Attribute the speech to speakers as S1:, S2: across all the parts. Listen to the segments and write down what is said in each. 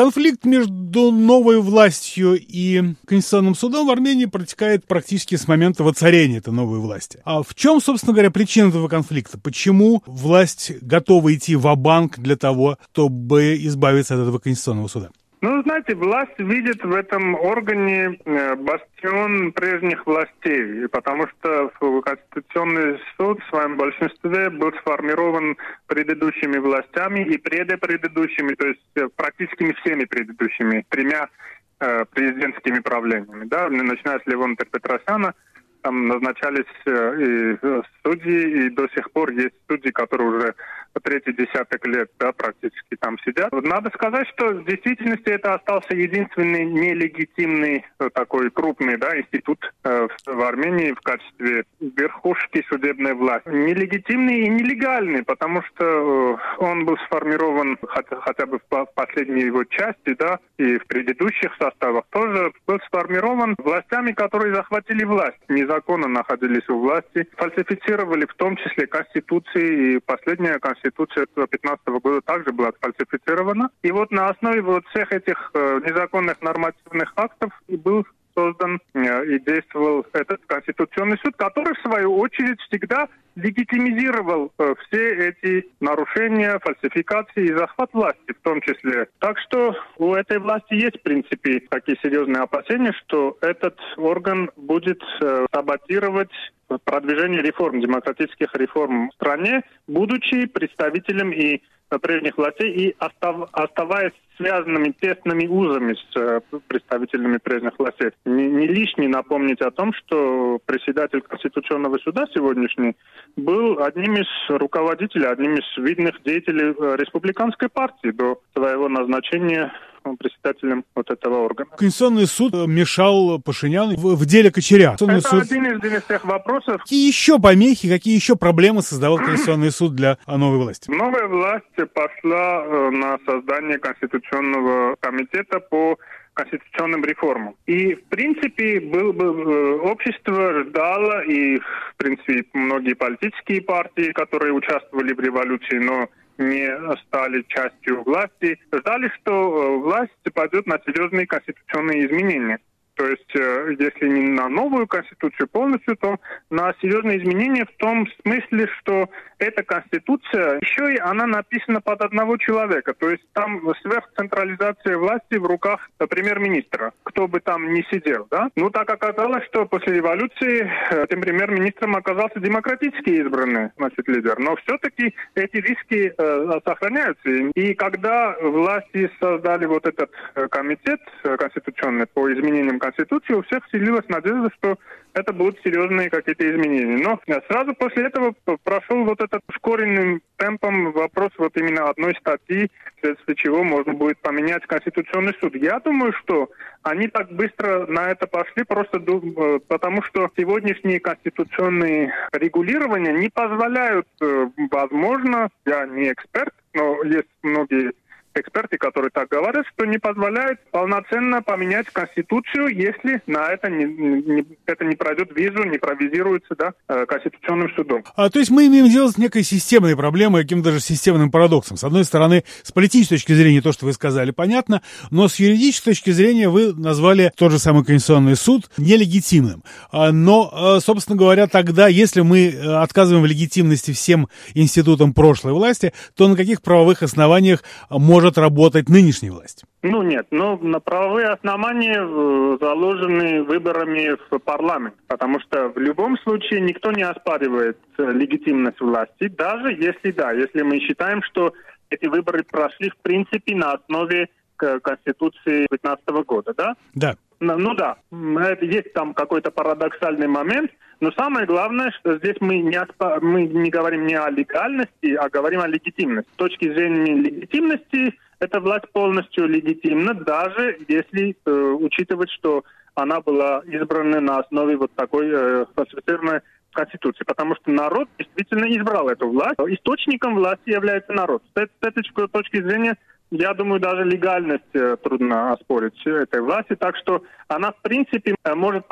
S1: Конфликт между новой властью и Конституционным судом в Армении протекает практически с момента воцарения этой новой власти. А в чем, собственно говоря, причина этого конфликта? Почему власть готова идти в банк для того, чтобы избавиться от этого Конституционного суда?
S2: Ну, знаете, власть видит в этом органе э, бастион прежних властей, потому что Конституционный суд в своем большинстве был сформирован предыдущими властями и предыдущими, то есть э, практически всеми предыдущими тремя э, президентскими правлениями. Да? Начиная с Левона Петросяна, там назначались и судьи, и до сих пор есть судьи, которые уже третий десяток лет да, практически там сидят. Надо сказать, что в действительности это остался единственный нелегитимный э, такой крупный да, институт э, в Армении в качестве верхушки судебной власти. Нелегитимный и нелегальный, потому что э, он был сформирован хотя, хотя бы в последней его части, да, и в предыдущих составах тоже был сформирован властями, которые захватили власть, незаконно находились у власти, фальсифицировали в том числе Конституции и последняя Конституция Конституция 2015 года также была сфальсифицирована. И вот на основе вот всех этих э, незаконных нормативных актов и был создан э, и действовал этот Конституционный суд, который, в свою очередь, всегда легитимизировал э, все эти нарушения, фальсификации и захват власти в том числе. Так что у этой власти есть, в принципе, такие серьезные опасения, что этот орган будет э, саботировать продвижение реформ, демократических реформ в стране, будучи представителем и прежних властей и остав, оставаясь связанными тесными узами с э, представителями прежних властей. Не, не лишне напомнить о том, что председатель Конституционного суда сегодняшний был одним из руководителей, одним из видных деятелей э, республиканской партии до своего назначения председателем вот этого органа.
S1: Конституционный суд мешал Пашиняну в, в деле Кочеря.
S2: Это суд... один из, из тех вопросов.
S1: Какие еще помехи, какие еще проблемы создавал Конституционный суд для новой власти?
S2: Новая власть пошла э, на создание Конституционного комитета по конституционным реформам. И, в принципе, был бы, э, общество ждало, и, в принципе, многие политические партии, которые участвовали в революции, но не стали частью власти, ждали, что э, власть пойдет на серьезные конституционные изменения. То есть, э, если не на новую конституцию полностью, то на серьезные изменения в том смысле, что эта конституция еще и она написана под одного человека. То есть там сверхцентрализация власти в руках премьер-министра, кто бы там ни сидел. Да? Ну, так оказалось, что после революции этим премьер-министром оказался демократически избранный значит, лидер. Но все-таки эти риски э, сохраняются. И когда власти создали вот этот э, комитет э, конституционный по изменениям Конституции, у всех вселилась надежда, что это будут серьезные какие-то изменения. Но сразу после этого прошел вот этот ускоренным темпом вопрос вот именно одной статьи, вследствие чего можно будет поменять Конституционный суд. Я думаю, что они так быстро на это пошли просто э, потому, что сегодняшние конституционные регулирования не позволяют, э, возможно, я не эксперт, но есть многие эксперты, которые так говорят, что не позволяет полноценно поменять Конституцию, если на это не, не, это не пройдет визу, не провизируется да, э, Конституционным судом.
S1: А, то есть мы имеем дело с некой системной проблемой, каким-то даже системным парадоксом. С одной стороны, с политической точки зрения то, что вы сказали, понятно, но с юридической точки зрения вы назвали тот же самый Конституционный суд нелегитимным. А, но, э, собственно говоря, тогда, если мы э, отказываем в легитимности всем институтам прошлой власти, то на каких правовых основаниях можно может работать нынешняя власть?
S2: Ну нет, но на правовые основания э, заложены выборами в парламент, потому что в любом случае никто не оспаривает э, легитимность власти, даже если да, если мы считаем, что эти выборы прошли в принципе на основе Конституции 2015 года, да?
S1: Да.
S2: Ну да, есть там какой-то парадоксальный момент, но самое главное, что здесь мы не, оспа... мы не говорим не о легальности, а говорим о легитимности. С точки зрения легитимности, эта власть полностью легитимна, даже если э, учитывать, что она была избрана на основе вот такой э, фальсифицированной Конституции, потому что народ действительно избрал эту власть. Источником власти является народ. С этой точки зрения я думаю, даже легальность э, трудно оспорить этой власти. Так что она, в принципе, э, может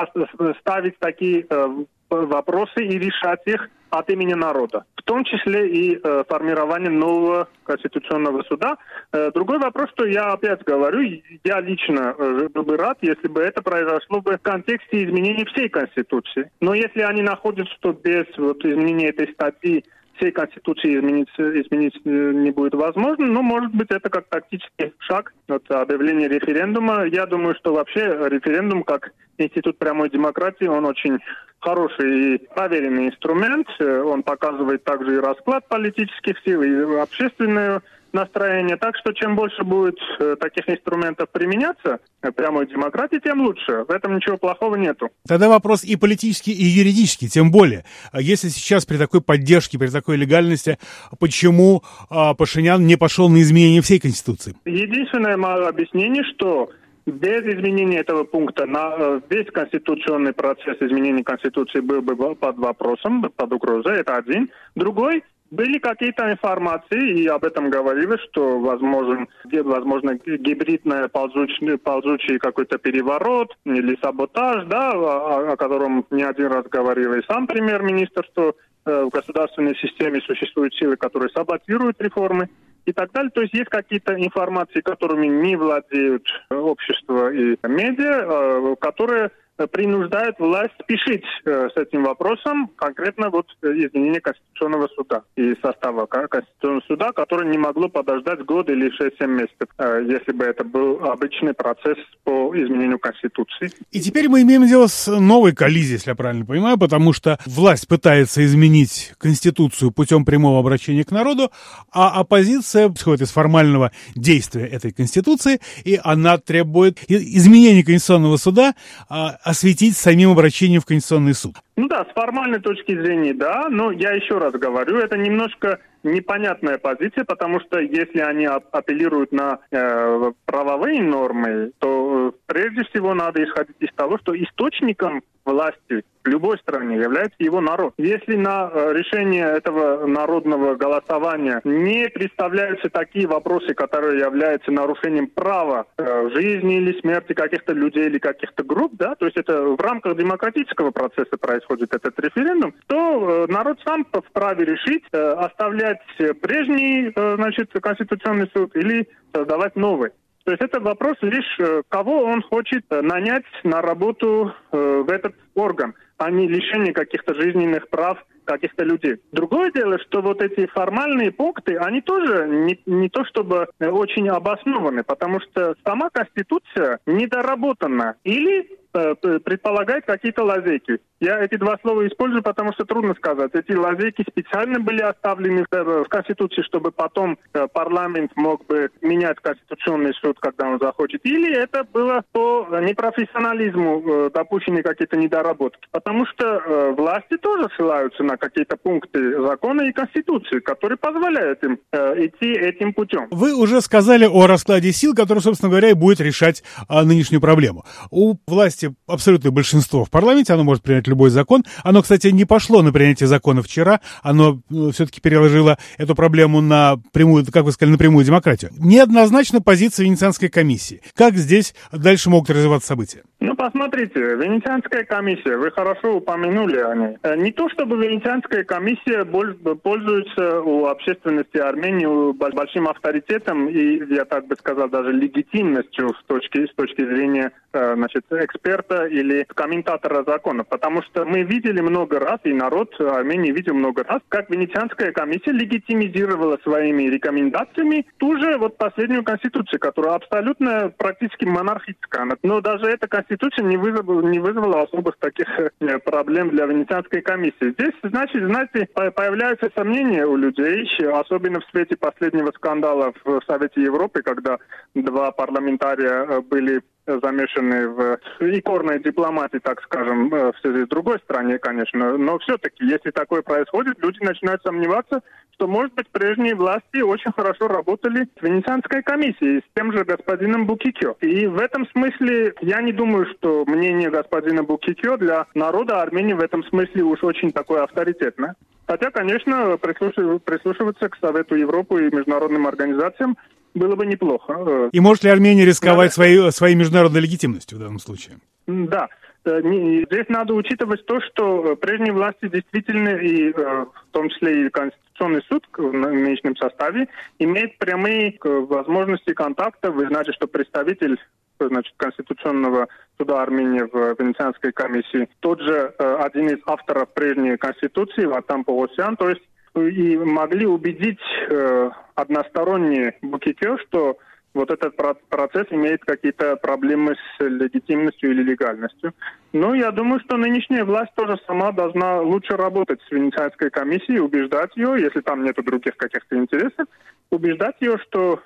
S2: ставить такие э, вопросы и решать их от имени народа, в том числе и э, формирование нового конституционного суда. Э, другой вопрос, что я опять говорю, я лично э, был бы рад, если бы это произошло бы в контексте изменения всей Конституции. Но если они находятся, что без вот, изменения этой статьи всей Конституции изменить, изменить э, не будет возможно, но, может быть, это как тактический шаг от объявления референдума. Я думаю, что вообще референдум как институт прямой демократии, он очень хороший и проверенный инструмент. Он показывает также и расклад политических сил, и общественную настроение. Так что чем больше будет э, таких инструментов применяться э, прямой демократии, тем лучше. В этом ничего плохого нету.
S1: Тогда вопрос и политический, и юридический, тем более. А если сейчас при такой поддержке, при такой легальности, почему а, Пашинян не пошел на изменение всей Конституции?
S2: Единственное мое объяснение, что без изменения этого пункта на э, весь конституционный процесс изменения Конституции был бы под вопросом, под угрозой, это один. Другой, были какие-то информации, и об этом говорилось, что возможен, возможно гибридный ползучий, ползучий какой-то переворот или саботаж, да, о, о котором не один раз говорил и сам премьер-министр, что э, в государственной системе существуют силы, которые саботируют реформы и так далее. То есть есть какие-то информации, которыми не владеют общество и медиа, э, которые принуждает власть спешить э, с этим вопросом, конкретно вот э, изменение Конституционного суда и состава Конституционного суда, которое не могло подождать год или 6-7 месяцев, э, если бы это был обычный процесс по изменению Конституции.
S1: И теперь мы имеем дело с новой коллизией, если я правильно понимаю, потому что власть пытается изменить Конституцию путем прямого обращения к народу, а оппозиция исходит из формального действия этой Конституции, и она требует изменения Конституционного суда а, осветить самим обращением в Конституционный суд.
S2: Ну да, с формальной точки зрения, да, но я еще раз говорю, это немножко непонятная позиция, потому что если они апеллируют на э, правовые нормы, то э, прежде всего надо исходить из того, что источником власти любой стране является его народ. Если на э, решение этого народного голосования не представляются такие вопросы, которые являются нарушением права э, жизни или смерти каких-то людей или каких-то групп, да, то есть это в рамках демократического процесса происходит этот референдум, то э, народ сам вправе решить, оставлять прежний, значит, конституционный суд или создавать новый. То есть это вопрос лишь, э, кого он хочет э, нанять на работу э, в этот орган, а не лишение каких-то жизненных прав каких-то людей. Другое дело, что вот эти формальные пункты, они тоже не, не то чтобы очень обоснованы, потому что сама Конституция недоработана или Э, предполагает какие-то лазейки. Я эти два слова использую, потому что трудно сказать. Эти лазейки специально были оставлены в Конституции, чтобы потом э, парламент мог бы менять Конституционный суд, когда он захочет. Или это было по непрофессионализму э, допущены какие-то недоработки. Потому что власти тоже ссылаются на какие-то пункты закона и Конституции, которые позволяют им идти этим путем.
S1: Вы уже сказали о раскладе сил, который, собственно говоря, и будет решать а, нынешнюю проблему. У власти абсолютное большинство в парламенте, оно может принять любой закон. Оно, кстати, не пошло на принятие закона вчера, оно э, все-таки переложило эту проблему на прямую, как вы сказали, на прямую демократию. Неоднозначна позиция Венецианской комиссии. Как здесь дальше могут развиваться события?
S2: Ну, посмотрите, Венецианская комиссия, вы хорошо упомянули о ней. Э, не то, чтобы Венецианская комиссия пользуется у общественности Армении большим авторитетом и, я так бы сказал, даже легитимностью с точки, с точки зрения э, значит, эксперта или комментатора закона. Потому что мы видели много раз, и народ Армении видел много раз, как Венецианская комиссия легитимизировала своими рекомендациями ту же вот последнюю конституцию, которая абсолютно практически монархическая. Но даже эта конституция Конституция не вызвала, не вызвала особых таких э, проблем для Венецианской комиссии. Здесь, значит, знаете, появляются сомнения у людей, особенно в свете последнего скандала в Совете Европы, когда два парламентария э, были замешаны в икорной дипломатии, так скажем, э, в связи с другой стране, конечно. Но все-таки, если такое происходит, люди начинают сомневаться, что, может быть, прежние власти очень хорошо работали с Венецианской комиссией, с тем же господином Букикё. И в этом смысле я не думаю, что мнение господина Букикё для народа Армении в этом смысле уж очень такое авторитетное. Хотя, конечно, прислушиваться к Совету Европы и международным организациям было бы неплохо.
S1: И может ли Армения рисковать своей, своей международной легитимностью в данном случае?
S2: Да. здесь надо учитывать то, что прежние власти действительно, и в том числе и Конституционный суд в нынешнем составе, имеет прямые возможности контакта. Вы знаете, что представитель значит, Конституционного суда Армении в Венецианской комиссии. Тот же э, один из авторов прежней Конституции, Ватам Павосян, то есть и могли убедить э, односторонний Букикё, что вот этот процесс имеет какие-то проблемы с легитимностью или легальностью. Но я думаю, что нынешняя власть тоже сама должна лучше работать с Венецианской комиссией, убеждать ее, если там нет других каких-то интересов, убеждать ее, что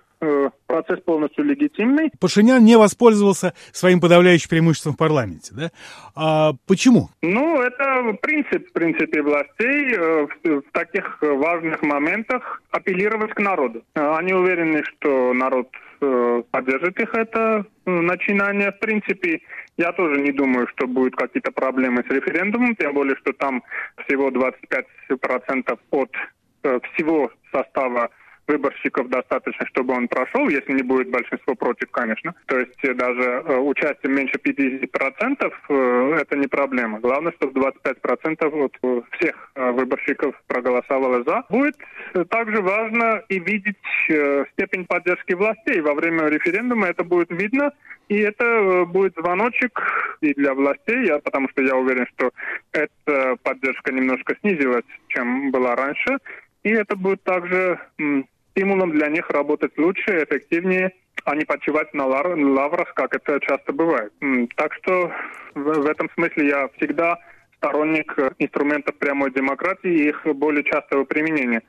S2: процесс полностью легитимный.
S1: Пашинян не воспользовался своим подавляющим преимуществом в парламенте, да? А почему?
S2: Ну, это принцип, принципе, властей э, в таких важных моментах апеллировать к народу. Они уверены, что народ э, поддержит их это начинание. В принципе, я тоже не думаю, что будут какие-то проблемы с референдумом, тем более, что там всего 25% от всего состава выборщиков достаточно, чтобы он прошел, если не будет большинство против, конечно. То есть э, даже э, участие меньше 50% э, это не проблема. Главное, чтобы 25% от всех выборщиков проголосовало за. Будет также важно и видеть степень поддержки властей. Во время референдума это будет видно, и это будет звоночек и для властей, я, потому что я уверен, что эта поддержка немножко снизилась, чем была раньше. И это будет также стимулом для них работать лучше, эффективнее, а не почивать на лаврах, как это часто бывает. Так что в этом смысле я всегда сторонник инструментов прямой демократии и их более частого применения.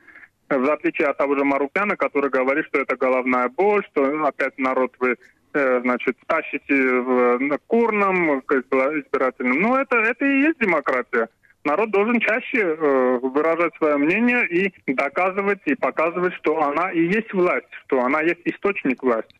S2: В отличие от того же Марукяна, который говорит, что это головная боль, что опять народ вы э, значит, тащите в, на курном, к избирательным. Но это, это и есть демократия народ должен чаще э, выражать свое мнение и доказывать и показывать, что она и есть власть, что она есть источник власти.